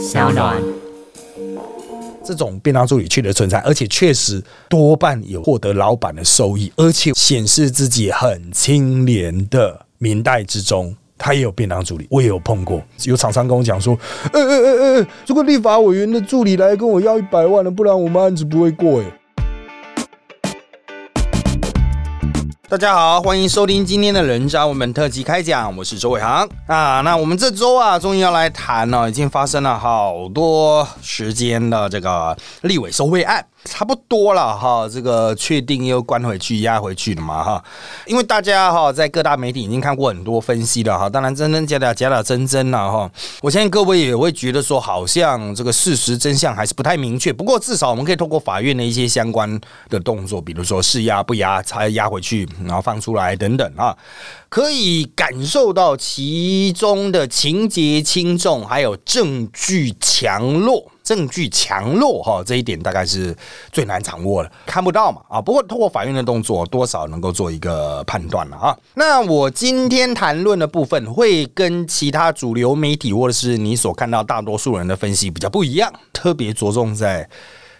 小暖。这种便当助理确实存在，而且确实多半有获得老板的收益，而且显示自己很清廉的明代之中，他也有便当助理，我也有碰过，有厂商跟我讲说，呃呃呃呃，如果立法委员的助理来跟我要一百万了，不然我们案子不会过，哎。大家好，欢迎收听今天的人渣文本特辑开讲，我是周伟航啊。那我们这周啊，终于要来谈了，已经发生了好多时间的这个立委收贿案。差不多了哈，这个确定又关回去压回去了嘛哈，因为大家哈在各大媒体已经看过很多分析了哈，当然真真假假假假真真了哈，我相信各位也会觉得说好像这个事实真相还是不太明确，不过至少我们可以通过法院的一些相关的动作，比如说是压不压，才压回去，然后放出来等等啊，可以感受到其中的情节轻重，还有证据强弱。证据强弱哈，这一点大概是最难掌握的，看不到嘛啊。不过通过法院的动作，多少能够做一个判断了啊。那我今天谈论的部分，会跟其他主流媒体或者是你所看到大多数人的分析比较不一样，特别着重在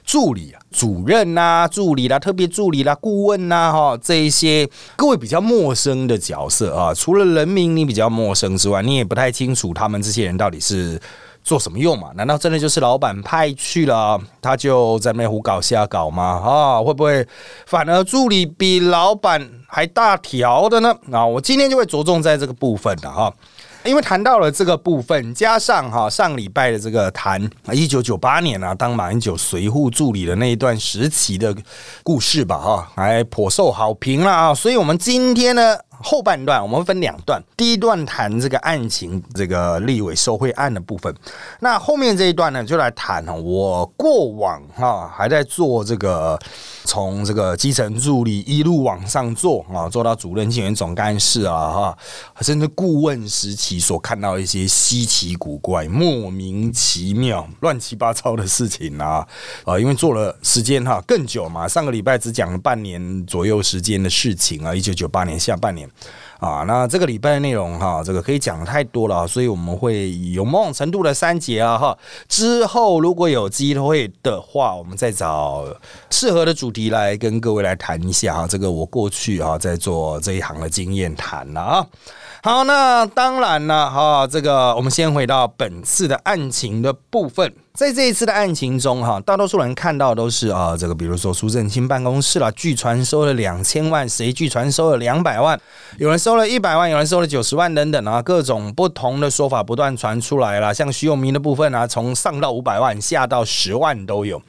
助理啊、主任呐、助理啦、特别助理啦、顾问呐哈这一些各位比较陌生的角色啊。除了人名你比较陌生之外，你也不太清楚他们这些人到底是。做什么用嘛？难道真的就是老板派去了，他就在那胡搞瞎搞吗？啊，会不会反而助理比老板还大条的呢？啊，我今天就会着重在这个部分的哈，因为谈到了这个部分，加上哈上礼拜的这个谈一九九八年啊，当马英九随护助理的那一段时期的故事吧，哈，还颇受好评了啊，所以我们今天呢。后半段我们分两段，第一段谈这个案情，这个立委受贿案的部分。那后面这一段呢，就来谈我过往哈还在做这个，从这个基层助理一路往上做啊，做到主任、竞选总干事啊哈，甚至顾问时期所看到一些稀奇古怪、莫名其妙、乱七八糟的事情啊啊，因为做了时间哈更久嘛，上个礼拜只讲了半年左右时间的事情啊，一九九八年下半年。啊，那这个礼拜的内容哈，这个可以讲的太多了，所以我们会有某种程度的三节啊哈。之后如果有机会的话，我们再找适合的主题来跟各位来谈一下哈。这个我过去啊在做这一行的经验谈了啊。好，那当然了哈，这个我们先回到本次的案情的部分。在这一次的案情中，哈，大多数人看到都是啊，这个比如说苏振清办公室了，据传收了两千万，谁据传收了两百万，有人收了一百万，有人收了九十万等等啊，各种不同的说法不断传出来了。像徐永明的部分啊，从上到五百万，下到十万都有。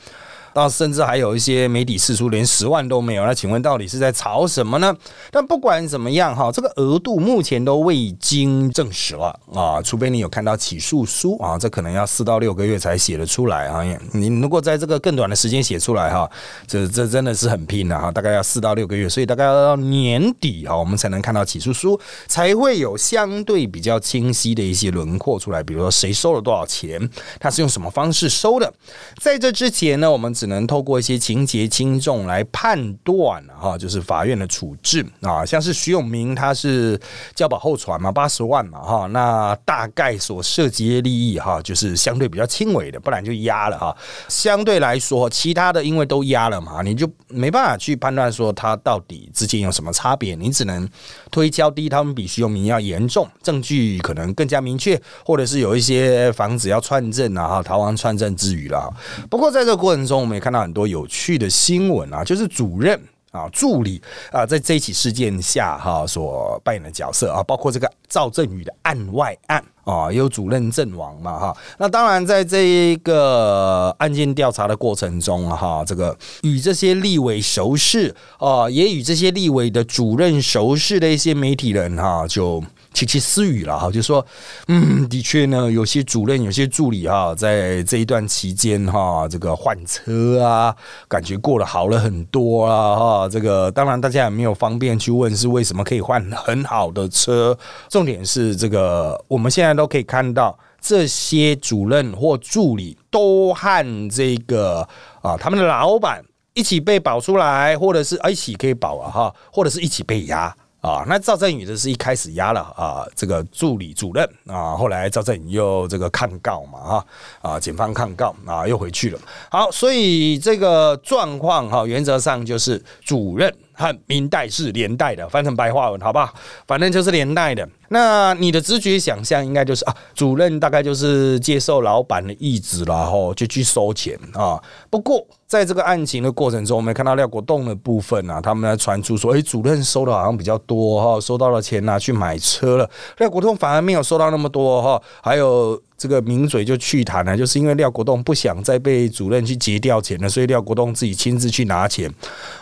到甚至还有一些媒体释出连十万都没有，那请问到底是在炒什么呢？但不管怎么样哈，这个额度目前都未经证实了啊，除非你有看到起诉书啊，这可能要四到六个月才写得出来啊。你如果在这个更短的时间写出来哈，这这真的是很拼的哈，大概要四到六个月，所以大概要到年底哈，我们才能看到起诉书，才会有相对比较清晰的一些轮廓出来，比如说谁收了多少钱，他是用什么方式收的。在这之前呢，我们。只能透过一些情节轻重来判断哈，就是法院的处置啊，像是徐永明他是交保候传嘛，八十万嘛哈，那大概所涉及的利益哈，就是相对比较轻微的，不然就压了哈。相对来说，其他的因为都压了嘛，你就没办法去判断说他到底之间有什么差别，你只能推敲第一，他们比徐永明要严重，证据可能更加明确，或者是有一些房子要串证啊，哈，逃亡串证之余了。不过在这个过程中，们也看到很多有趣的新闻啊，就是主任啊、助理啊，在这一起事件下哈所扮演的角色啊，包括这个赵振宇的案外案啊，有主任阵亡嘛哈。那当然，在这一个案件调查的过程中哈，这个与这些立委熟识啊，也与这些立委的主任熟识的一些媒体人哈，就。窃窃私语了哈，就说，嗯，的确呢，有些主任、有些助理哈，在这一段期间哈，这个换车啊，感觉过得好了很多啊哈。这个当然大家也没有方便去问是为什么可以换很好的车。重点是这个，我们现在都可以看到，这些主任或助理都和这个啊他们的老板一起被保出来，或者是一起可以保啊哈，或者是一起被压。啊，那赵振宇的是一开始压了啊，这个助理主任啊，后来赵振宇又这个抗告嘛，哈啊，警方抗告啊，又回去了。好，所以这个状况哈，原则上就是主任和明代是连带的，翻成白话文好不好？反正就是连带的。那你的直觉想象应该就是啊，主任大概就是接受老板的意志，然后就去收钱啊。不过在这个案情的过程中，我们看到廖国栋的部分啊，他们来传出说，哎，主任收的好像比较多哈，收到了钱拿去买车了。廖国栋反而没有收到那么多哈，还有这个名嘴就去谈了，就是因为廖国栋不想再被主任去结掉钱了，所以廖国栋自己亲自去拿钱。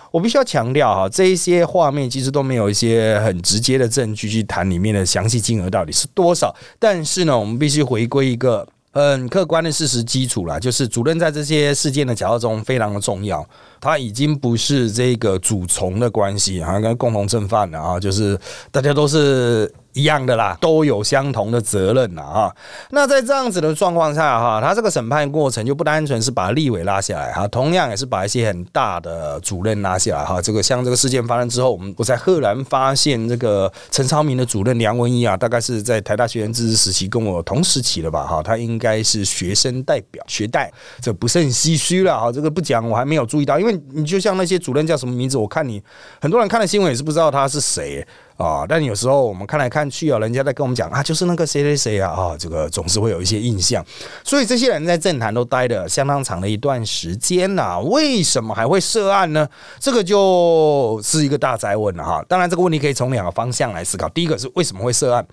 我必须要强调哈，这一些画面其实都没有一些很直接的证据去谈里面的详细金额到底是多少。但是呢，我们必须回归一个 很客观的事实基础啦，就是主任在这些事件的角色中非常的重要。他已经不是这个主从的关系，好像跟共同正犯了啊，就是大家都是。一样的啦，都有相同的责任呐哈。那在这样子的状况下哈，他这个审判过程就不单纯是把立委拉下来哈，同样也是把一些很大的主任拉下来哈。这个像这个事件发生之后，我们我才赫然发现这个陈超明的主任梁文一啊，大概是在台大学院知识时期跟我同时期了吧哈，他应该是学生代表学代，这不胜唏嘘了哈。这个不讲我还没有注意到，因为你就像那些主任叫什么名字，我看你很多人看了新闻也是不知道他是谁。啊，但有时候我们看来看去啊，人家在跟我们讲啊，就是那个谁谁谁啊，啊，这个总是会有一些印象。所以这些人在政坛都待了相当长的一段时间呐，为什么还会涉案呢？这个就是一个大灾问了哈。当然，这个问题可以从两个方向来思考。第一个是为什么会涉案，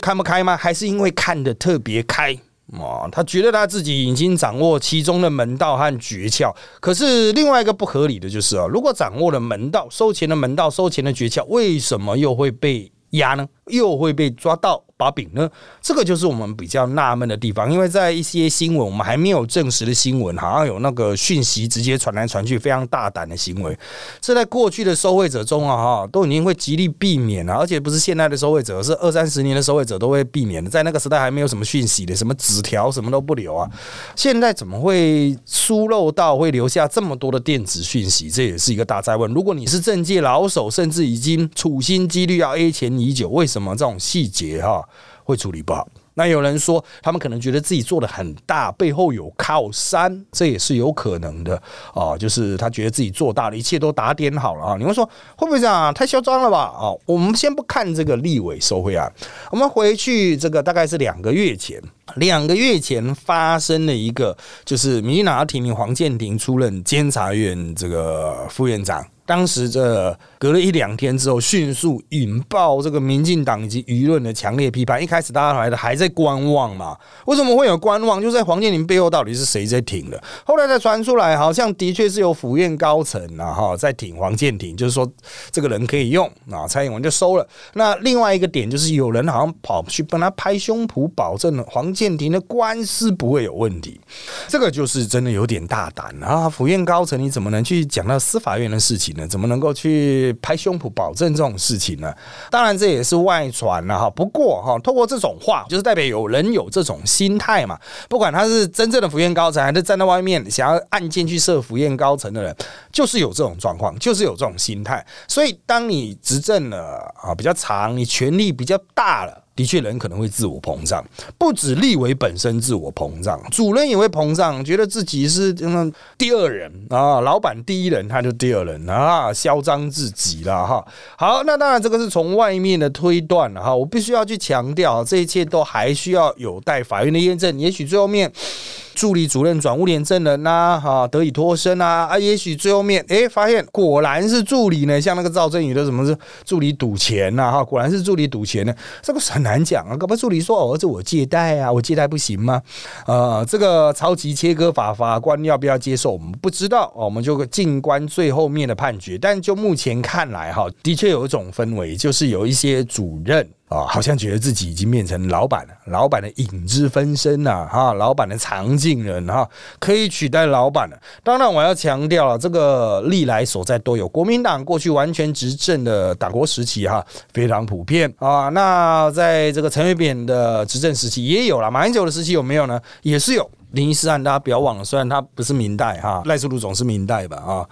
看不开吗？还是因为看得特别开？哦，他觉得他自己已经掌握其中的门道和诀窍，可是另外一个不合理的就是啊，如果掌握了门道、收钱的门道、收钱的诀窍，为什么又会被压呢？又会被抓到？把柄呢？这个就是我们比较纳闷的地方，因为在一些新闻，我们还没有证实的新闻，好像有那个讯息直接传来传去，非常大胆的行为。这在过去的收贿者中啊，哈，都已经会极力避免了，而且不是现在的收贿者，是二三十年的收贿者都会避免的。在那个时代还没有什么讯息的，什么纸条什么都不留啊。现在怎么会疏漏到会留下这么多的电子讯息？这也是一个大灾问。如果你是政界老手，甚至已经处心积虑要 A 钱已久，为什么什么这种细节哈？会处理不好，那有人说他们可能觉得自己做的很大，背后有靠山，这也是有可能的啊。就是他觉得自己做大了，一切都打点好了啊。你会说会不会这样？太嚣张了吧？啊，我们先不看这个立委收贿案，我们回去这个大概是两个月前，两个月前发生的一个，就是民进党提名黄建庭出任监察院这个副院长。当时这隔了一两天之后，迅速引爆这个民进党以及舆论的强烈批判。一开始大家来的还在观望嘛？为什么会有观望？就在黄建林背后到底是谁在挺的？后来才传出来，好像的确是有府院高层啊哈在挺黄建庭，就是说这个人可以用啊，蔡英文就收了。那另外一个点就是有人好像跑去帮他拍胸脯，保证黄建庭的官司不会有问题。这个就是真的有点大胆啊！府院高层你怎么能去讲到司法院的事情呢？怎么能够去拍胸脯保证这种事情呢？当然这也是外传了哈。不过哈，通过这种话，就是代表有人有这种心态嘛。不管他是真正的福宴高层，还是站在外面想要按键去设福宴高层的人，就是有这种状况，就是有这种心态。所以当你执政了啊比较长，你权力比较大了。的确，人可能会自我膨胀，不止立委本身自我膨胀，主人也会膨胀，觉得自己是嗯第二人啊，老板第一人，他就第二人啊，嚣张至极了哈。好，那当然这个是从外面的推断哈，我必须要去强调，这一切都还需要有待法院的验证，也许最后面。助理主任转物联证人呐，哈，得以脱身啊啊！也许最后面，哎，发现果然是助理呢，像那个赵振宇的什么是助理赌钱呐，哈，果然是助理赌钱呢，这个很难讲啊。搞不助理说，儿子我借贷啊，我借贷不行吗？呃，这个超级切割法法官要不要接受？我们不知道，我们就静观最后面的判决。但就目前看来，哈，的确有一种氛围，就是有一些主任。啊，好像觉得自己已经变成老板了，老板的影子分身呐，哈，老板的藏镜人哈，可以取代老板了。当然，我要强调了，这个历来所在都有，国民党过去完全执政的党国时期哈，非常普遍啊。那在这个陈水扁的执政时期也有了，马英九的时期有没有呢？也是有。林一四案大家不要忘了，虽然他不是明代哈，赖世禄总是明代吧啊。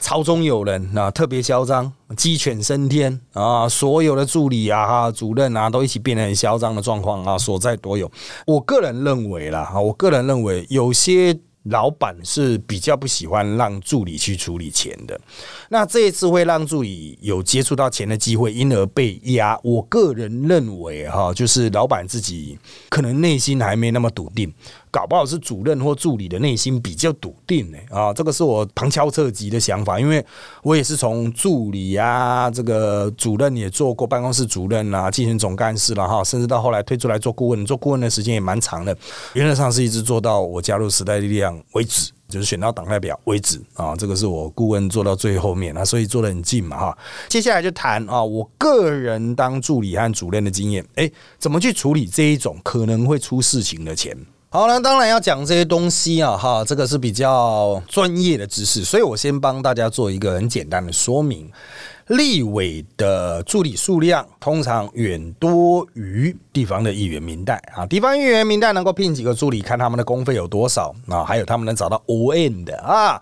朝中有人啊，特别嚣张，鸡犬升天啊，所有的助理啊、哈主任啊，都一起变得很嚣张的状况啊，所在多有。我个人认为啦，哈，我个人认为有些。老板是比较不喜欢让助理去处理钱的，那这一次会让助理有接触到钱的机会，因而被压。我个人认为哈，就是老板自己可能内心还没那么笃定。搞不好是主任或助理的内心比较笃定呢啊，这个是我旁敲侧击的想法，因为我也是从助理啊，这个主任也做过办公室主任啊，竞选总干事了哈，甚至到后来推出来做顾问，做顾问的时间也蛮长的，原则上是一直做到我加入时代力量为止，就是选到党代表为止啊，这个是我顾问做到最后面啊，所以做的很近嘛哈。接下来就谈啊，我个人当助理和主任的经验，诶，怎么去处理这一种可能会出事情的钱？好，那当然要讲这些东西啊，哈，这个是比较专业的知识，所以我先帮大家做一个很简单的说明。立委的助理数量通常远多于地方的议员名单啊，地方议员名单能够聘几个助理，看他们的公费有多少啊，还有他们能找到 O N 的啊。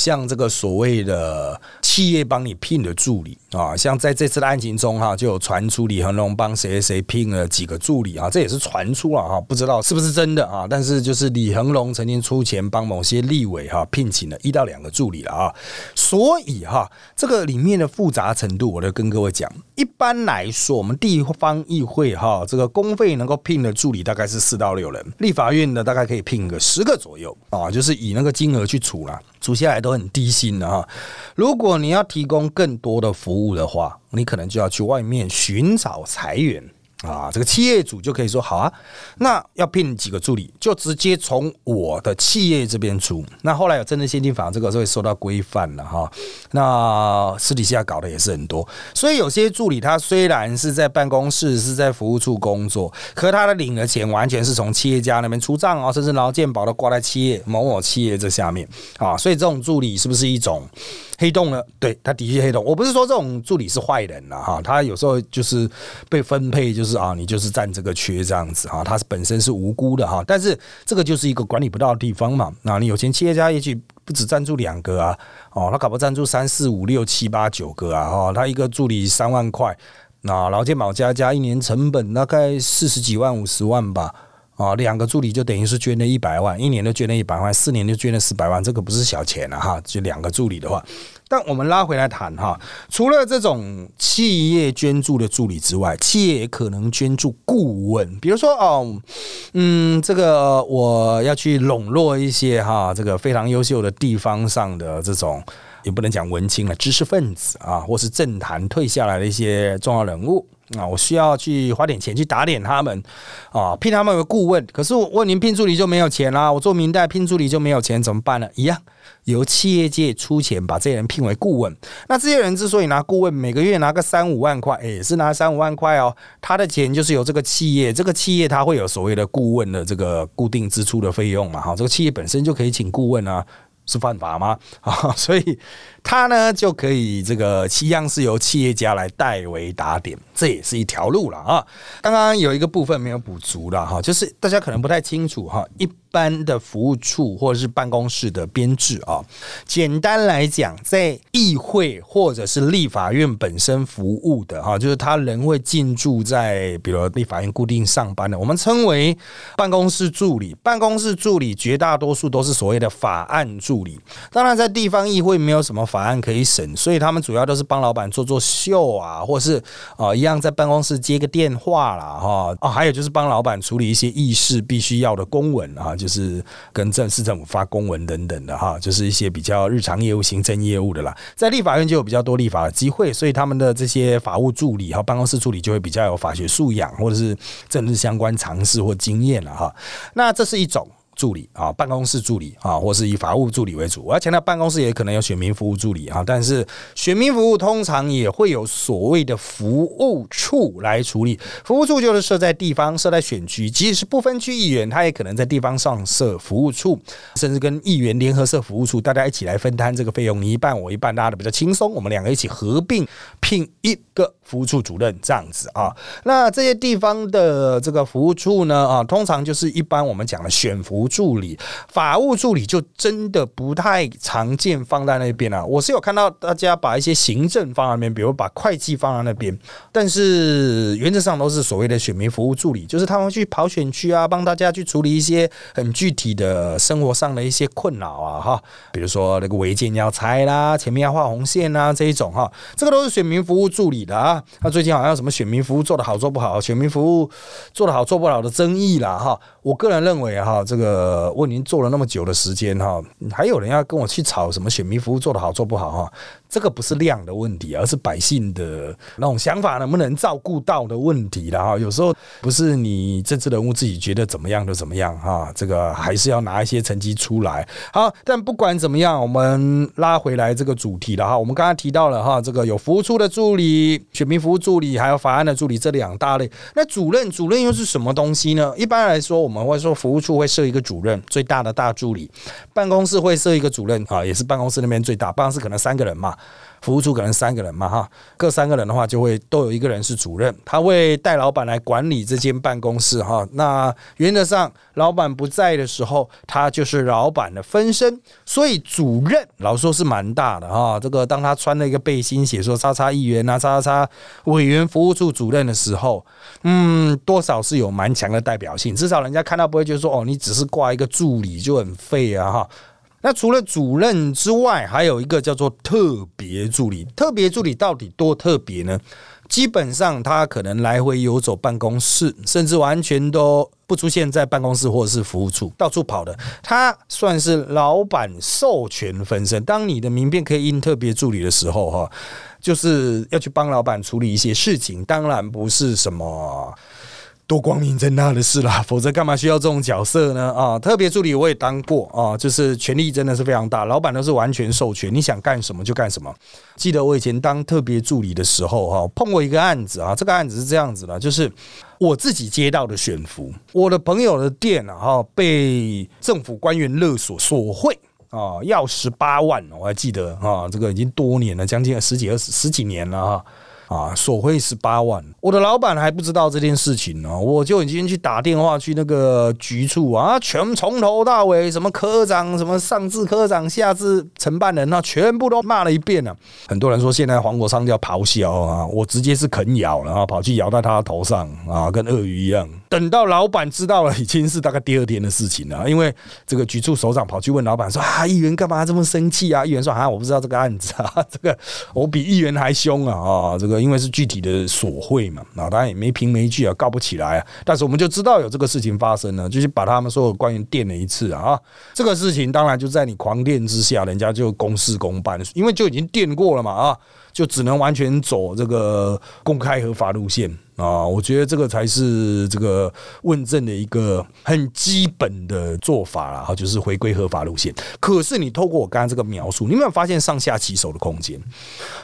像这个所谓的企业帮你聘的助理啊，像在这次的案情中哈，就有传出李恒龙帮谁谁聘了几个助理啊，这也是传出了哈，不知道是不是真的啊。但是就是李恒龙曾经出钱帮某些立委哈聘请了一到两个助理了啊，所以哈，这个里面的复杂程度，我就跟各位讲，一般来说，我们地方议会哈，这个公费能够聘的助理大概是四到六人，立法院的大概可以聘个十个左右啊，就是以那个金额去处了。除下来都很低薪的哈，如果你要提供更多的服务的话，你可能就要去外面寻找裁员。啊，这个企业主就可以说好啊，那要聘几个助理，就直接从我的企业这边出。那后来有真的现金法，这个会受到规范了哈。那私底下搞的也是很多，所以有些助理他虽然是在办公室是在服务处工作，可他的领的钱完全是从企业家那边出账啊，甚至劳健保都挂在企业某某企业这下面啊。所以这种助理是不是一种？黑洞呢？对，他的确黑洞。我不是说这种助理是坏人了哈，他有时候就是被分配，就是是啊，你就是占这个缺这样子哈，他本身是无辜的哈。但是这个就是一个管理不到的地方嘛。那你有钱企业家也许不止赞助两个啊，哦，他搞不赞助三四五六七八九个啊，哈，他一个助理三万块，那劳健保加加一年成本大概四十几万五十万吧。啊，两个助理就等于是捐了一百万，一年就捐了一百万，四年就捐了四百万，这个不是小钱了哈。就两个助理的话，但我们拉回来谈哈，除了这种企业捐助的助理之外，企业也可能捐助顾问，比如说哦，嗯，这个我要去笼络一些哈，这个非常优秀的地方上的这种，也不能讲文青了，知识分子啊，或是政坛退下来的一些重要人物。啊，我需要去花点钱去打点他们，啊，聘他们为顾问。可是我问您，聘助理就没有钱啦？我做明代聘助理就没有钱，怎么办呢？一样，由企业界出钱把这些人聘为顾问。那这些人之所以拿顾问，每个月拿个三五万块，也是拿三五万块哦。他的钱就是由这个企业，这个企业他会有所谓的顾问的这个固定支出的费用嘛？哈，这个企业本身就可以请顾问啊。是犯法吗？啊，所以他呢就可以这个一样是由企业家来代为打点，这也是一条路了啊。刚刚有一个部分没有补足了哈，就是大家可能不太清楚哈一。般的服务处或者是办公室的编制啊，简单来讲，在议会或者是立法院本身服务的哈，就是他人会进驻在比如立法院固定上班的，我们称为办公室助理。办公室助理绝大多数都是所谓的法案助理。当然，在地方议会没有什么法案可以审，所以他们主要都是帮老板做做秀啊，或是啊一样在办公室接个电话啦哈啊，还有就是帮老板处理一些议事必须要的公文啊。就是跟政市政府发公文等等的哈，就是一些比较日常业务、行政业务的啦。在立法院就有比较多立法的机会，所以他们的这些法务助理和办公室助理就会比较有法学素养，或者是政治相关常识或经验了哈。那这是一种。助理啊，办公室助理啊，或是以法务助理为主。我要强调，办公室也可能有选民服务助理啊，但是选民服务通常也会有所谓的服务处来处理。服务处就是设在地方，设在选区，即使是不分区议员，他也可能在地方上设服务处，甚至跟议员联合设服务处，大家一起来分摊这个费用，你一半我一半，大家的比较轻松。我们两个一起合并聘一个服务处主任这样子啊。那这些地方的这个服务处呢啊，通常就是一般我们讲的选服。助理，法务助理就真的不太常见放在那边啊。我是有看到大家把一些行政放在那边，比如把会计放在那边，但是原则上都是所谓的选民服务助理，就是他们去跑选区啊，帮大家去处理一些很具体的生活上的一些困扰啊，哈，比如说那个违建要拆啦，前面要画红线啊这一种哈，这个都是选民服务助理的啊。那最近好像什么选民服务做的好做不好，选民服务做的好做不好的争议啦，哈。我个人认为哈，这个我已经做了那么久的时间哈，还有人要跟我去吵什么选民服务做的好做不好哈？这个不是量的问题，而是百姓的那种想法能不能照顾到的问题了哈。有时候不是你政治人物自己觉得怎么样就怎么样哈，这个还是要拿一些成绩出来。好，但不管怎么样，我们拉回来这个主题了哈。我们刚才提到了哈，这个有服务处的助理、选民服务助理，还有法案的助理这两大类。那主任，主任又是什么东西呢？一般来说。我们会说服务处会设一个主任，最大的大助理；办公室会设一个主任啊，也是办公室那边最大。办公室可能三个人嘛。服务处可能三个人嘛，哈，各三个人的话，就会都有一个人是主任，他会带老板来管理这间办公室，哈。那原则上，老板不在的时候，他就是老板的分身。所以主任老说是蛮大的，哈。这个当他穿了一个背心，写说“叉叉议员”啊，“叉叉委员服务处主任”的时候，嗯，多少是有蛮强的代表性，至少人家看到不会觉得说，哦，你只是挂一个助理就很废啊，哈。那除了主任之外，还有一个叫做特别助理。特别助理到底多特别呢？基本上他可能来回游走办公室，甚至完全都不出现在办公室或者是服务处，到处跑的。他算是老板授权分身。当你的名片可以印特别助理的时候，哈，就是要去帮老板处理一些事情。当然不是什么。多光明正大的事啦，否则干嘛需要这种角色呢？啊，特别助理我也当过啊，就是权力真的是非常大，老板都是完全授权，你想干什么就干什么。记得我以前当特别助理的时候，哈，碰过一个案子啊，这个案子是这样子的，就是我自己接到的悬浮，我的朋友的店啊，哈，被政府官员勒索索贿啊，要十八万，我还记得啊，这个已经多年了，将近十几二十十几年了哈。啊，索贿十八万，我的老板还不知道这件事情呢，我就已经去打电话去那个局处啊，全从头到尾，什么科长，什么上至科长，下至承办人，那全部都骂了一遍了。很多人说现在黄国昌叫咆哮啊，我直接是啃咬了啊，跑去咬在他头上啊，跟鳄鱼一样。等到老板知道了，已经是大概第二天的事情了。因为这个局处首长跑去问老板说：“啊，议员干嘛这么生气啊？”议员说：“啊，我不知道这个案子啊，这个我比议员还凶啊！啊，这个因为是具体的索贿嘛，啊，当然也没凭没据啊，告不起来啊。但是我们就知道有这个事情发生了，就是把他们所有官员电了一次啊。这个事情当然就在你狂电之下，人家就公事公办，因为就已经电过了嘛啊。”就只能完全走这个公开合法路线啊！我觉得这个才是这个问政的一个很基本的做法啦，就是回归合法路线。可是你透过我刚刚这个描述，你有没有发现上下其手的空间？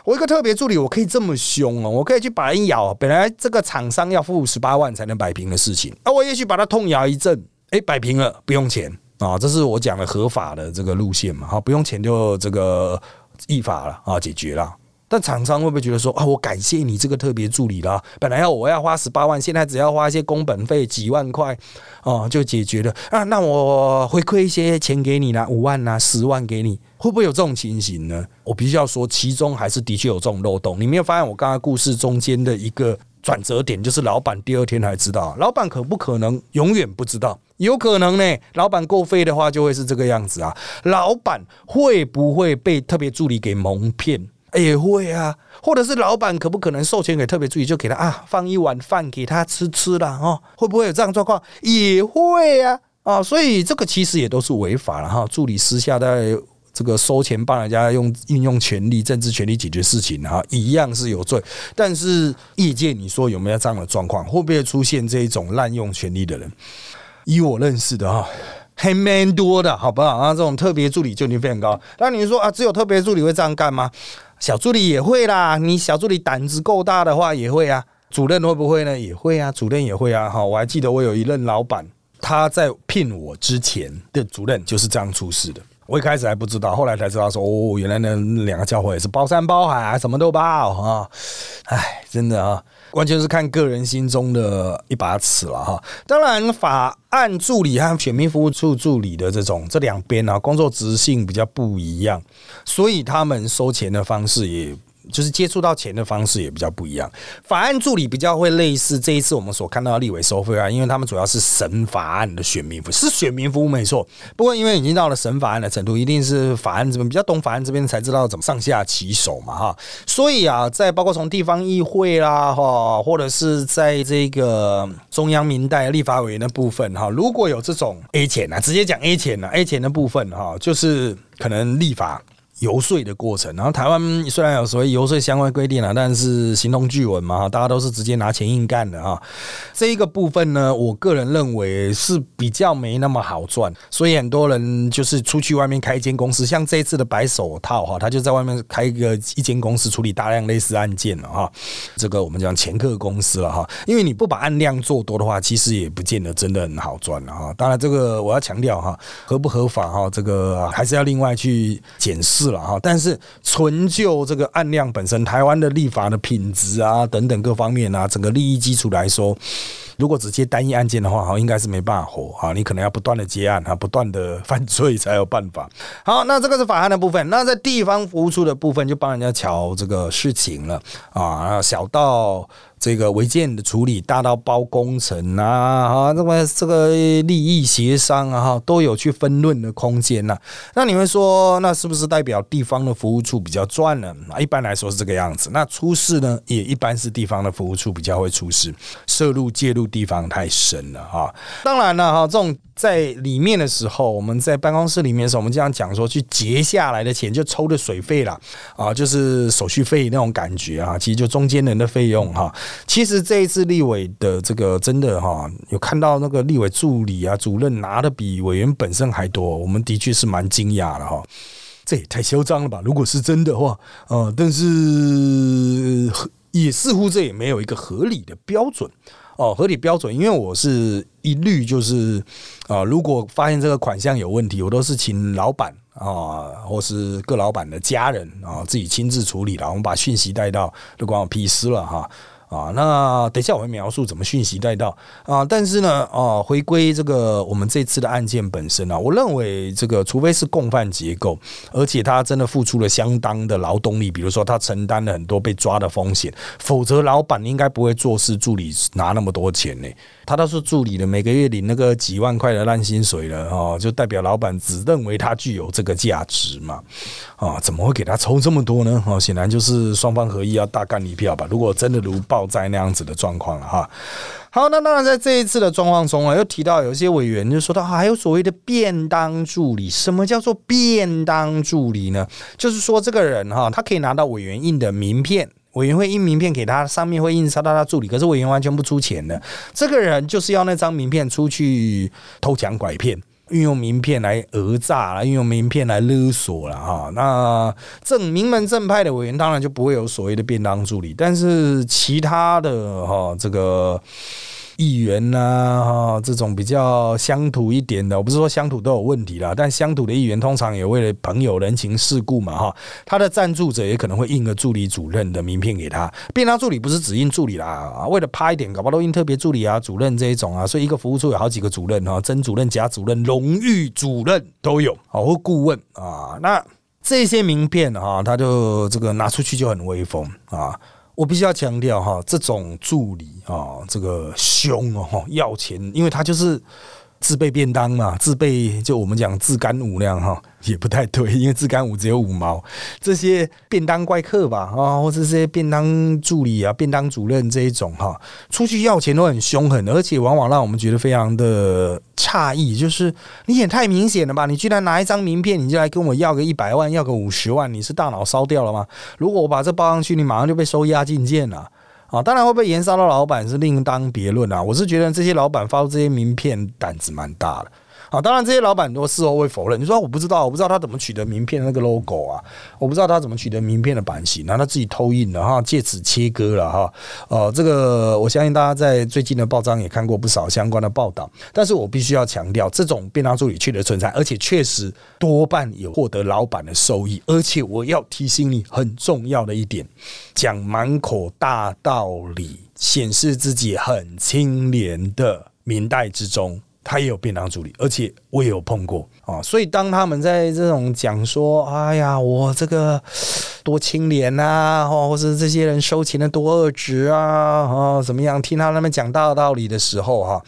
我一个特别助理，我可以这么凶哦，我可以去把人咬。本来这个厂商要付十八万才能摆平的事情，那我也许把它痛咬一阵，哎，摆平了，不用钱啊！这是我讲的合法的这个路线嘛？好，不用钱就这个依法了啊，解决了。但厂商会不会觉得说啊，我感谢你这个特别助理啦，本来要我要花十八万，现在只要花一些工本费几万块哦，就解决了啊？那我回馈一些钱给你啦，五万呐，十万给你，会不会有这种情形呢？我必须要说，其中还是的确有这种漏洞。你没有发现我刚刚故事中间的一个转折点，就是老板第二天才知道，老板可不可能永远不知道？有可能呢，老板够费的话，就会是这个样子啊。老板会不会被特别助理给蒙骗？也会啊，或者是老板可不可能授权给特别助理，就给他啊放一碗饭给他吃吃了哦？会不会有这样状况？也会啊啊！所以这个其实也都是违法了哈。助理私下在这个收钱帮人家用运用权力、政治权力解决事情啊，一样是有罪。但是业界你说有没有这样的状况？会不会出现这一种滥用权力的人？以我认识的哈。还蛮多的，好不好啊？这种特别助理就已经非常高。那你说啊，只有特别助理会这样干吗？小助理也会啦。你小助理胆子够大的话，也会啊。主任会不会呢？也会啊。主任也会啊。哈，我还记得我有一任老板，他在聘我之前的主任就是这样出事的。我一开始还不知道，后来才知道说，哦，原来那两个家伙也是包山包海啊，什么都包啊。唉，真的啊。完全是看个人心中的一把尺了哈。当然，法案助理和选民服务处助理的这种这两边啊，工作职性比较不一样，所以他们收钱的方式也。就是接触到钱的方式也比较不一样。法案助理比较会类似这一次我们所看到的立委收费啊，因为他们主要是审法案的选民服务，是选民服务没错。不过因为已经到了审法案的程度，一定是法案这边比较懂法案这边才知道怎么上下其手嘛哈。所以啊，在包括从地方议会啦哈，或者是在这个中央民代立法委员的部分哈，如果有这种 A 钱啊，直接讲 A 钱啊 a 钱的部分哈，就是可能立法。游说的过程，然后台湾虽然有所谓游说相关规定了，但是形同具文嘛，大家都是直接拿钱硬干的哈。这一个部分呢，我个人认为是比较没那么好赚，所以很多人就是出去外面开一间公司，像这一次的白手套哈，他就在外面开一个一间公司处理大量类似案件了哈。这个我们讲前客公司了哈，因为你不把案量做多的话，其实也不见得真的很好赚了哈。当然，这个我要强调哈，合不合法哈，这个还是要另外去检视。是了哈，但是纯就这个案量本身，台湾的立法的品质啊等等各方面啊，整个利益基础来说，如果只接单一案件的话，哈，应该是没办法活啊。你可能要不断的接案啊，不断的犯罪才有办法。好，那这个是法案的部分，那在地方服务处的部分就帮人家瞧这个事情了啊，小到。这个违建的处理，大到包工程啊，哈，这么这个利益协商啊，哈，都有去分论的空间呐。那你们说，那是不是代表地方的服务处比较赚呢？一般来说是这个样子。那出事呢，也一般是地方的服务处比较会出事，涉入介入地方太深了哈。当然了哈，这种在里面的时候，我们在办公室里面的时候，我们经常讲说，去结下来的钱就抽的水费了啊，就是手续费那种感觉啊，其实就中间人的费用哈。其实这一次立委的这个真的哈，有看到那个立委助理啊、主任拿的比委员本身还多，我们的确是蛮惊讶的哈。这也太嚣张了吧！如果是真的话，呃，但是也似乎这也没有一个合理的标准哦，合理标准，因为我是一律就是啊，如果发现这个款项有问题，我都是请老板啊，或是各老板的家人啊，自己亲自处理了，我们把讯息带到，都关我屁事了哈。啊，那等一下我会描述怎么讯息带到啊，但是呢，啊，回归这个我们这次的案件本身啊，我认为这个除非是共犯结构，而且他真的付出了相当的劳动力，比如说他承担了很多被抓的风险，否则老板应该不会做事助理拿那么多钱呢。他都是助理的，每个月领那个几万块的烂薪水了哦，就代表老板只认为他具有这个价值嘛？啊，怎么会给他抽这么多呢？哦，显然就是双方合意要大干一票吧？如果真的如暴灾那样子的状况了哈。好，那当然在这一次的状况中啊，又提到有一些委员就说到，还有所谓的便当助理。什么叫做便当助理呢？就是说这个人哈，他可以拿到委员印的名片。委员会印名片给他，上面会印刷到他助理，可是委员完全不出钱的。这个人就是要那张名片出去偷抢拐骗，运用名片来讹诈了，运用名片来勒索了哈。那正名门正派的委员当然就不会有所谓的便当助理，但是其他的哈这个。议员呐，哈，这种比较乡土一点的，我不是说乡土都有问题啦，但乡土的议员通常也为了朋友人情世故嘛，哈，他的赞助者也可能会印个助理主任的名片给他。便当助理不是只印助理啦，为了趴一点，搞不好都印特别助理啊、主任这一种啊，所以一个服务处有好几个主任哈，曾主任、贾主任、荣誉主任都有，好或顾问啊，那这些名片哈，他就这个拿出去就很威风啊。我必须要强调哈，这种助理啊，这个凶哦，要钱，因为他就是自备便当嘛，自备就我们讲自干五量哈。也不太对，因为自干五只有五毛。这些便当怪客吧，啊，或者这些便当助理啊、便当主任这一种哈，出去要钱都很凶狠，而且往往让我们觉得非常的诧异，就是你也太明显了吧？你居然拿一张名片，你就来跟我要个一百万，要个五十万，你是大脑烧掉了吗？如果我把这报上去，你马上就被收押进监了啊！当然会被延烧到老板是另当别论啊。我是觉得这些老板发出这些名片胆子蛮大的。啊，当然这些老板都事后会否认，你说我不知道，我不知道他怎么取得名片的那个 logo 啊，我不知道他怎么取得名片的版型，然后他自己偷印了哈，借此切割了哈。呃，这个我相信大家在最近的报章也看过不少相关的报道，但是我必须要强调，这种便当助理确实存在，而且确实多半有获得老板的收益，而且我要提醒你很重要的一点，讲满口大道理，显示自己很清廉的明代之中。他也有便当助理，而且我也有碰过啊，所以当他们在这种讲说，哎呀，我这个多清廉呐，或或是这些人收钱的多恶质啊，啊，怎么样？听他那边讲大道理的时候，哈，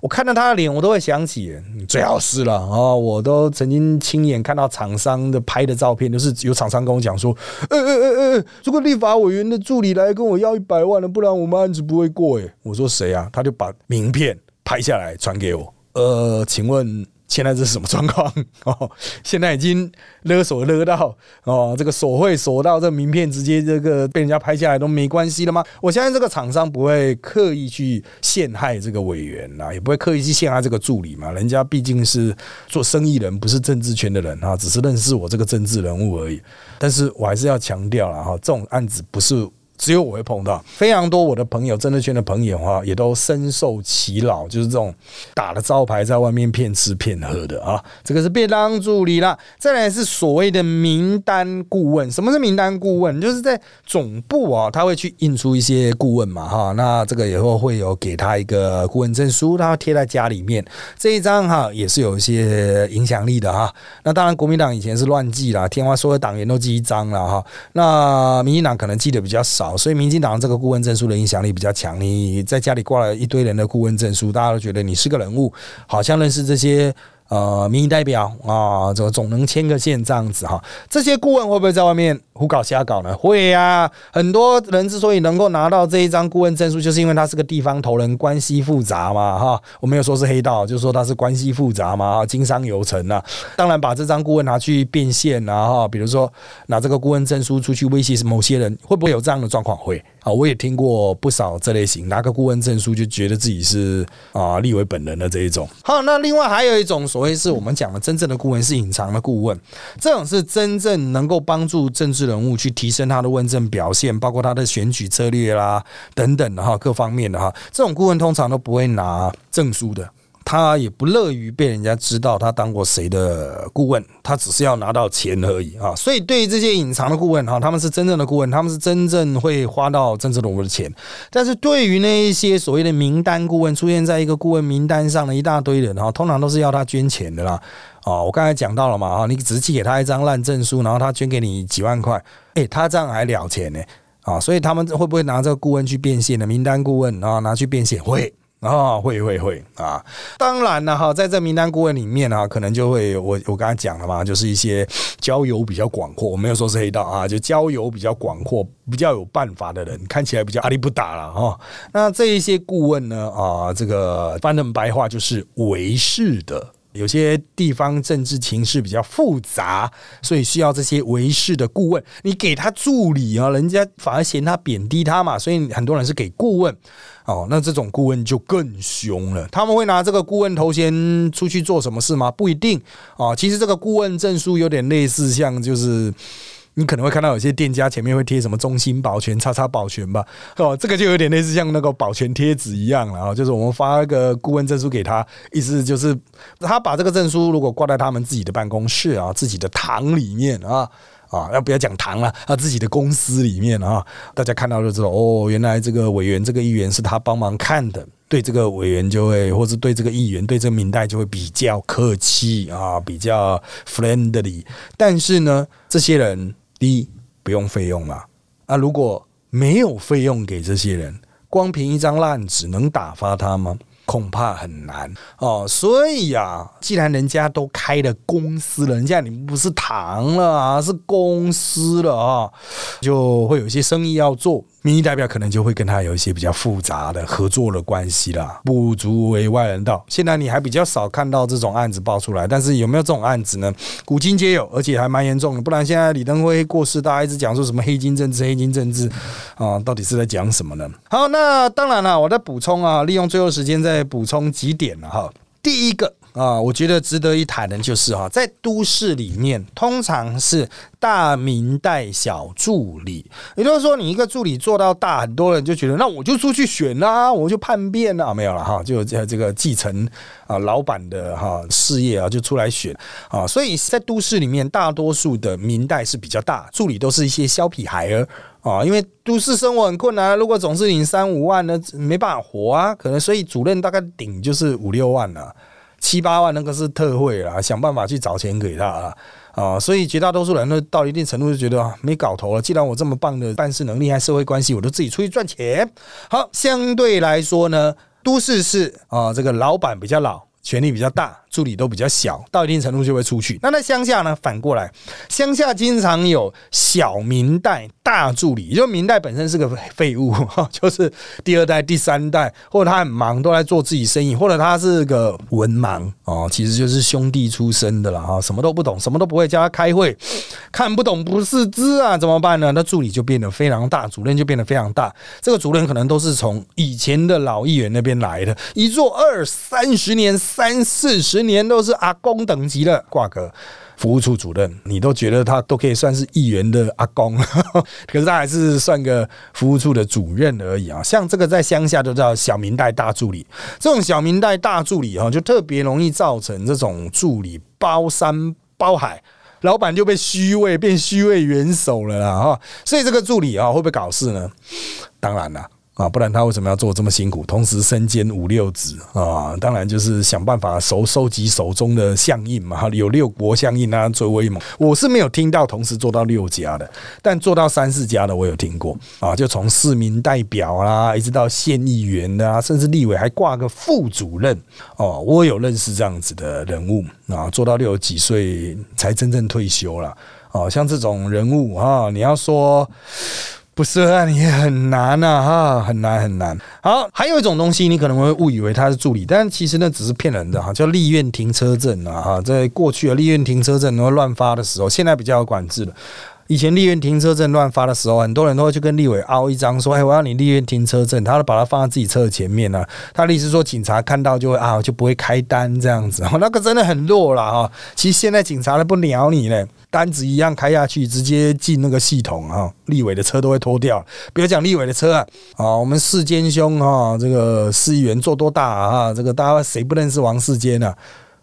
我看到他的脸，我都会想起，最好是了啊，我都曾经亲眼看到厂商的拍的照片，就是有厂商跟我讲说，呃呃呃呃，如果立法委员的助理来跟我要一百万了，不然我们案子不会过。哎，我说谁啊？他就把名片拍下来传给我。呃，请问现在这是什么状况？哦，现在已经勒索勒到哦，这个索贿索到这名片直接这个被人家拍下来都没关系了吗？我相信这个厂商不会刻意去陷害这个委员呐，也不会刻意去陷害这个助理嘛。人家毕竟是做生意人，不是政治圈的人啊，只是认识我这个政治人物而已。但是我还是要强调了哈，这种案子不是。只有我会碰到非常多我的朋友，政治圈的朋友哈，也都深受其扰，就是这种打了招牌在外面骗吃骗喝的啊。这个是便当助理啦，再来是所谓的名单顾问。什么是名单顾问？就是在总部啊，他会去印出一些顾问嘛哈。那这个以后会有给他一个顾问证书，他贴在家里面。这一张哈也是有一些影响力的哈。那当然国民党以前是乱记啦，天花所有党员都记一张了哈。那民进党可能记得比较少。所以，民进党这个顾问证书的影响力比较强。你在家里挂了一堆人的顾问证书，大家都觉得你是个人物，好像认识这些。呃，民意代表啊，这总能牵个线这样子哈。这些顾问会不会在外面胡搞瞎搞呢？会呀。很多人之所以能够拿到这一张顾问证书，就是因为他是个地方头人，关系复杂嘛哈。我没有说是黑道，就是说他是关系复杂嘛哈，经商有成啊。当然，把这张顾问拿去变现啊哈，比如说拿这个顾问证书出去威胁某些人，会不会有这样的状况？会啊，我也听过不少这类型，拿个顾问证书就觉得自己是啊立为本人的这一种。好，那另外还有一种所。谓是我们讲的真正的顾问是隐藏的顾问，这种是真正能够帮助政治人物去提升他的问政表现，包括他的选举策略啦等等的哈，各方面的哈，这种顾问通常都不会拿证书的。他也不乐于被人家知道他当过谁的顾问，他只是要拿到钱而已啊！所以对于这些隐藏的顾问哈，他们是真正的顾问，他们是真正会花到政治人物的钱。但是对于那一些所谓的名单顾问，出现在一个顾问名单上的一大堆人哈，通常都是要他捐钱的啦。哦，我刚才讲到了嘛啊，你只是寄给他一张烂证书，然后他捐给你几万块，诶，他这样还了钱呢啊！所以他们会不会拿这个顾问去变现呢？名单顾问啊，拿去变现会。啊，会会会啊！当然了哈，在这名单顾问里面啊，可能就会我我刚才讲了嘛，就是一些交友比较广阔，我没有说是黑道啊，就交友比较广阔、比较有办法的人，看起来比较阿力不打了哈。那这一些顾问呢啊，这个翻成白话就是维氏的。有些地方政治情势比较复杂，所以需要这些维氏的顾问。你给他助理啊，人家反而嫌他贬低他嘛，所以很多人是给顾问。哦，那这种顾问就更凶了。他们会拿这个顾问头衔出去做什么事吗？不一定啊。其实这个顾问证书有点类似，像就是。你可能会看到有些店家前面会贴什么“中心保全”“叉叉保全”吧？哦，这个就有点类似像那个保全贴纸一样了啊！就是我们发一个顾问证书给他，意思就是他把这个证书如果挂在他们自己的办公室啊、自己的堂里面啊啊，要不要讲堂了啊？自己的公司里面啊，大家看到就知道哦，原来这个委员、这个议员是他帮忙看的，对这个委员就会，或者对这个议员、对这个明代就会比较客气啊，比较 friendly。但是呢，这些人。第一，不用费用嘛？啊，如果没有费用给这些人，光凭一张烂纸能打发他吗？恐怕很难哦。所以呀，既然人家都开了公司了，人家你不是堂了啊，是公司了啊，就会有一些生意要做。民意代表可能就会跟他有一些比较复杂的合作的关系啦，不足为外人道。现在你还比较少看到这种案子爆出来，但是有没有这种案子呢？古今皆有，而且还蛮严重的。不然现在李登辉过世，大家一直讲说什么黑金政治、黑金政治啊，到底是在讲什么呢？好，那当然了，我在补充啊，利用最后时间再补充几点了哈。第一个啊，我觉得值得一谈的就是哈，在都市里面，通常是大明代小助理，也就是说，你一个助理做到大，很多人就觉得，那我就出去选啦，我就叛变啦，没有了哈，就这这个继承啊老板的哈事业啊，就出来选啊，所以在都市里面，大多数的明代是比较大，助理都是一些小屁孩儿。啊，因为都市生活很困难，如果总是领三五万呢，没办法活啊。可能所以主任大概顶就是五六万了，七八万那个是特惠啦，想办法去找钱给他啊。啊，所以绝大多数人都到一定程度就觉得没搞头了。既然我这么棒的办事能力和社会关系，我都自己出去赚钱。好，相对来说呢，都市是啊，这个老板比较老，权力比较大。助理都比较小，到一定程度就会出去。那在乡下呢？反过来，乡下经常有小明代大助理，就明代本身是个废物，就是第二代、第三代，或者他很忙，都在做自己生意，或者他是个文盲哦，其实就是兄弟出身的了哈，什么都不懂，什么都不会，叫他开会看不懂不是字啊，怎么办呢？那助理就变得非常大，主任就变得非常大。这个主任可能都是从以前的老议员那边来的，一做二三十年、三四十。年都是阿公等级的挂个服务处主任，你都觉得他都可以算是议员的阿公，可是他还是算个服务处的主任而已啊。像这个在乡下都叫小明代大助理，这种小明代大助理哈，就特别容易造成这种助理包山包海，老板就被虚位变虚位元首了啦哈。所以这个助理啊，会不会搞事呢？当然了。啊，不然他为什么要做这么辛苦？同时身兼五六职啊，当然就是想办法收收集手中的相印嘛。有六国相印啊，最威猛。我是没有听到同时做到六家的，但做到三四家的我有听过啊。就从市民代表啦，一直到县议员啊，甚至立委还挂个副主任哦。我有认识这样子的人物啊，做到六十几岁才真正退休了哦。像这种人物啊，你要说。不涉案也很难啊，哈，很难很难。好，还有一种东西，你可能会误以为他是助理，但其实那只是骗人的哈，叫立院停车证啊，哈，在过去的，立院停车证会乱发的时候，现在比较有管制了。以前立院停车证乱发的时候，很多人都会去跟立委凹一张，说：“哎，我要你立院停车证。”他都把它放在自己车的前面呢。他的意思说，警察看到就会啊，就不会开单这样子。那个真的很弱了哈。其实现在警察都不鸟你嘞，单子一样开下去，直接进那个系统啊。立委的车都会拖掉。比如讲立委的车啊，啊，我们世坚兄哈，这个市议员做多大啊？这个大家谁不认识王世坚呢？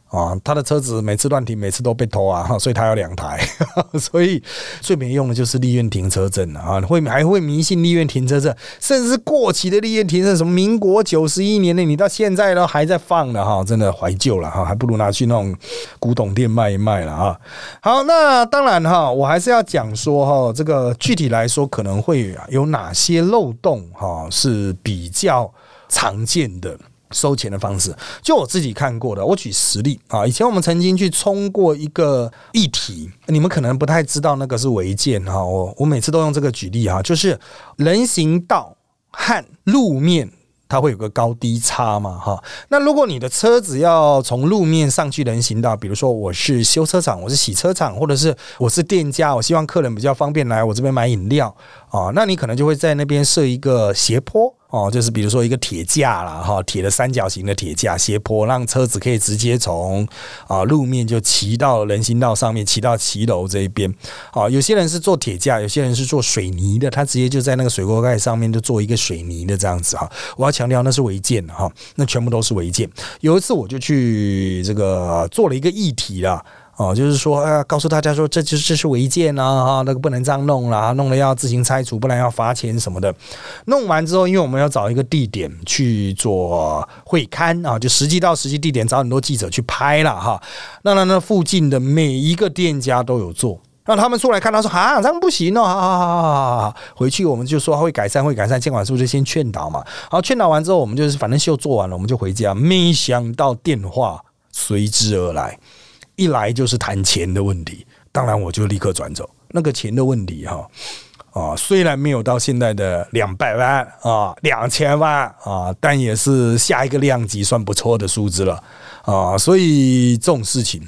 啊，他的车子每次乱停，每次都被偷啊，所以他有两台，所以最没用的就是立院停车证了啊，会还会迷信立院停车证，甚至是过期的立院停车证，什么民国九十一年的，你到现在都还在放的哈，真的怀旧了哈，还不如拿去那种古董店卖一卖了啊。好，那当然哈，我还是要讲说哈，这个具体来说可能会有哪些漏洞哈，是比较常见的。收钱的方式，就我自己看过的，我举实例啊。以前我们曾经去冲过一个议题，你们可能不太知道那个是违建哈。我我每次都用这个举例哈，就是人行道和路面它会有个高低差嘛哈。那如果你的车子要从路面上去人行道，比如说我是修车厂，我是洗车厂，或者是我是店家，我希望客人比较方便来我这边买饮料啊，那你可能就会在那边设一个斜坡。哦，就是比如说一个铁架了哈，铁的三角形的铁架斜坡，让车子可以直接从啊路面就骑到人行道上面，骑到骑楼这一边。啊，有些人是做铁架，有些人是做水泥的，他直接就在那个水锅盖上面就做一个水泥的这样子哈。我要强调那是违建哈，那全部都是违建。有一次我就去这个做了一个议题了。哦，就是说，呃，告诉大家说，这就是这是违建啊，哈，那个不能这样弄啦，弄了要自行拆除，不然要罚钱什么的。弄完之后，因为我们要找一个地点去做会刊啊，就实际到实际地点找很多记者去拍了哈。那那那附近的每一个店家都有做，让他们出来看，他说啊，这样不行哦，好好好好好，回去我们就说会改善，会改善。监管是不是先劝导嘛？好，劝导完之后，我们就是反正秀做完了，我们就回家。没想到电话随之而来。一来就是谈钱的问题，当然我就立刻转走。那个钱的问题哈啊，虽然没有到现在的两百万啊、两千万啊，但也是下一个量级算不错的数字了啊。所以这种事情，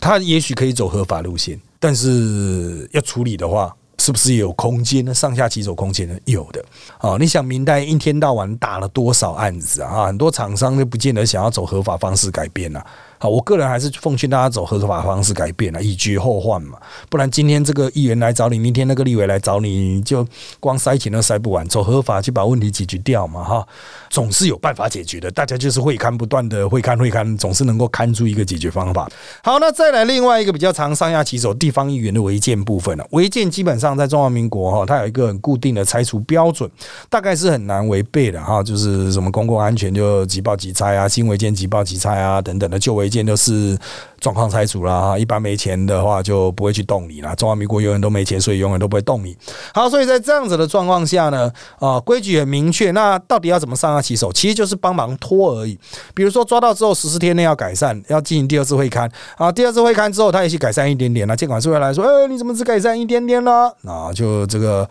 他也许可以走合法路线，但是要处理的话，是不是有空间呢？上下起手空间呢？有的啊。你想明代一天到晚打了多少案子啊？很多厂商都不见得想要走合法方式改变啊。啊，我个人还是奉劝大家走合法方式改变了，以绝后患嘛。不然今天这个议员来找你，明天那个立委来找你，就光塞钱都塞不完。走合法去把问题解决掉嘛，哈，总是有办法解决的。大家就是会看不断的会看会看，总是能够看出一个解决方法。好，那再来另外一个比较常上下其手地方议员的违建部分了。违建基本上在中华民国哈，它有一个很固定的拆除标准，大概是很难违背的哈。就是什么公共安全就即报即拆啊，新违建即报即拆啊等等的旧违。件都是状况拆除了哈，一般没钱的话就不会去动你了。中华民国永远都没钱，所以永远都不会动你。好，所以在这样子的状况下呢，啊，规矩很明确。那到底要怎么上下其手？其实就是帮忙拖而已。比如说抓到之后十四天内要改善，要进行第二次会勘啊。第二次会勘之后，他也许改善一点点那监管是会来说，哎，你怎么只改善一点点呢？啊，就这个。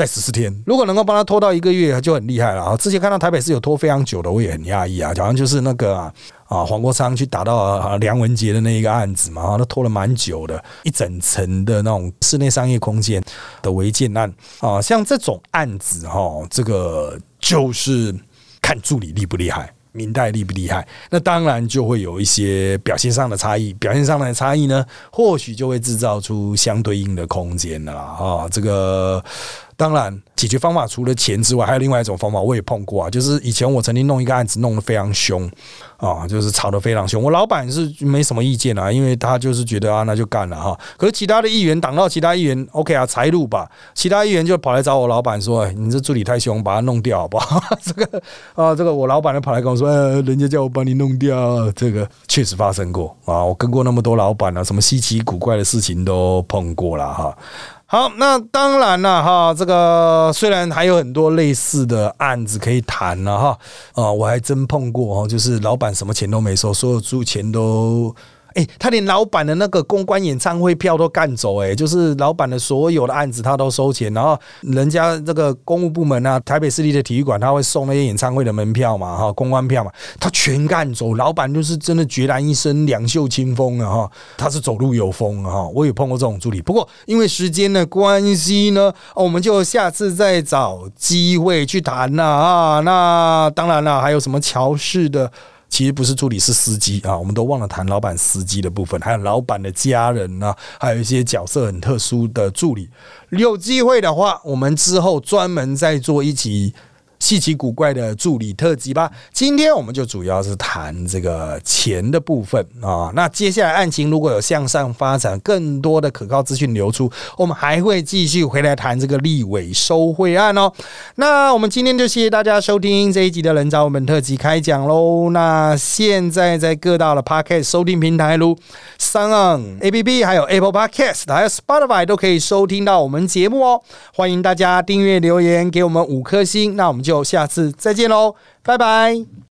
在十四天，如果能够帮他拖到一个月，就很厉害了啊！之前看到台北市有拖非常久的，我也很讶异啊，好像就是那个啊啊黄国昌去打到梁文杰的那一个案子嘛，那拖了蛮久的，一整层的那种室内商业空间的违建案啊，像这种案子哈，这个就是看助理厉不厉害。明代厉不厉害？那当然就会有一些表现上的差异，表现上的差异呢，或许就会制造出相对应的空间了啊！这个当然。解决方法除了钱之外，还有另外一种方法，我也碰过啊。就是以前我曾经弄一个案子，弄得非常凶啊，就是吵得非常凶。我老板是没什么意见啊，因为他就是觉得啊，那就干了哈。可是其他的议员挡到其他议员，OK 啊，财路吧。其他议员就跑来找我老板说：“哎，你这助理太凶，把他弄掉好不好？” 这个啊，这个我老板就跑来跟我说：“呃，人家叫我帮你弄掉。”这个确实发生过啊，我跟过那么多老板啊，什么稀奇古怪的事情都碰过了哈。好，那当然了哈，这个虽然还有很多类似的案子可以谈了哈，啊，我还真碰过哦，就是老板什么钱都没收，所有租钱都。哎，他连老板的那个公关演唱会票都干走，哎，就是老板的所有的案子他都收钱，然后人家这个公务部门啊，台北市立的体育馆他会送那些演唱会的门票嘛，哈，公关票嘛，他全干走。老板就是真的孑然一身，两袖清风啊，哈，他是走路有风啊，哈，我有碰过这种助理，不过因为时间的关系呢，我们就下次再找机会去谈了啊。那当然了，还有什么乔氏的。其实不是助理，是司机啊！我们都忘了谈老板司机的部分，还有老板的家人呢，还有一些角色很特殊的助理。有机会的话，我们之后专门再做一集。稀奇古怪的助理特辑吧。今天我们就主要是谈这个钱的部分啊。那接下来案情如果有向上发展，更多的可靠资讯流出，我们还会继续回来谈这个立委收贿案哦。那我们今天就谢谢大家收听这一集的人找我们特辑开讲喽。那现在在各大的 Podcast 收听平台如 Sound A P P，还有 Apple Podcast，还有 Spotify 都可以收听到我们节目哦。欢迎大家订阅留言给我们五颗星，那我们就。就下次再见喽，拜拜。